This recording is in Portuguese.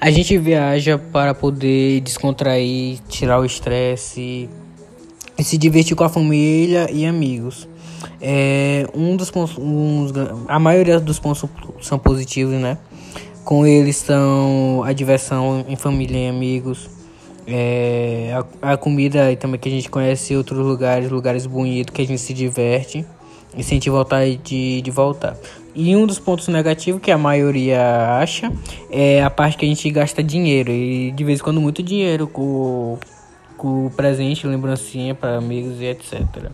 A gente viaja para poder descontrair, tirar o estresse e se divertir com a família e amigos. É, um dos pontos, a maioria dos pontos são positivos, né? Com eles são a diversão em família e amigos, é, a, a, comida também que a gente conhece outros lugares, lugares bonitos que a gente se diverte e sente vontade de, de voltar. E um dos pontos negativos que a maioria acha é a parte que a gente gasta dinheiro e de vez em quando muito dinheiro com, com presente, lembrancinha para amigos e etc.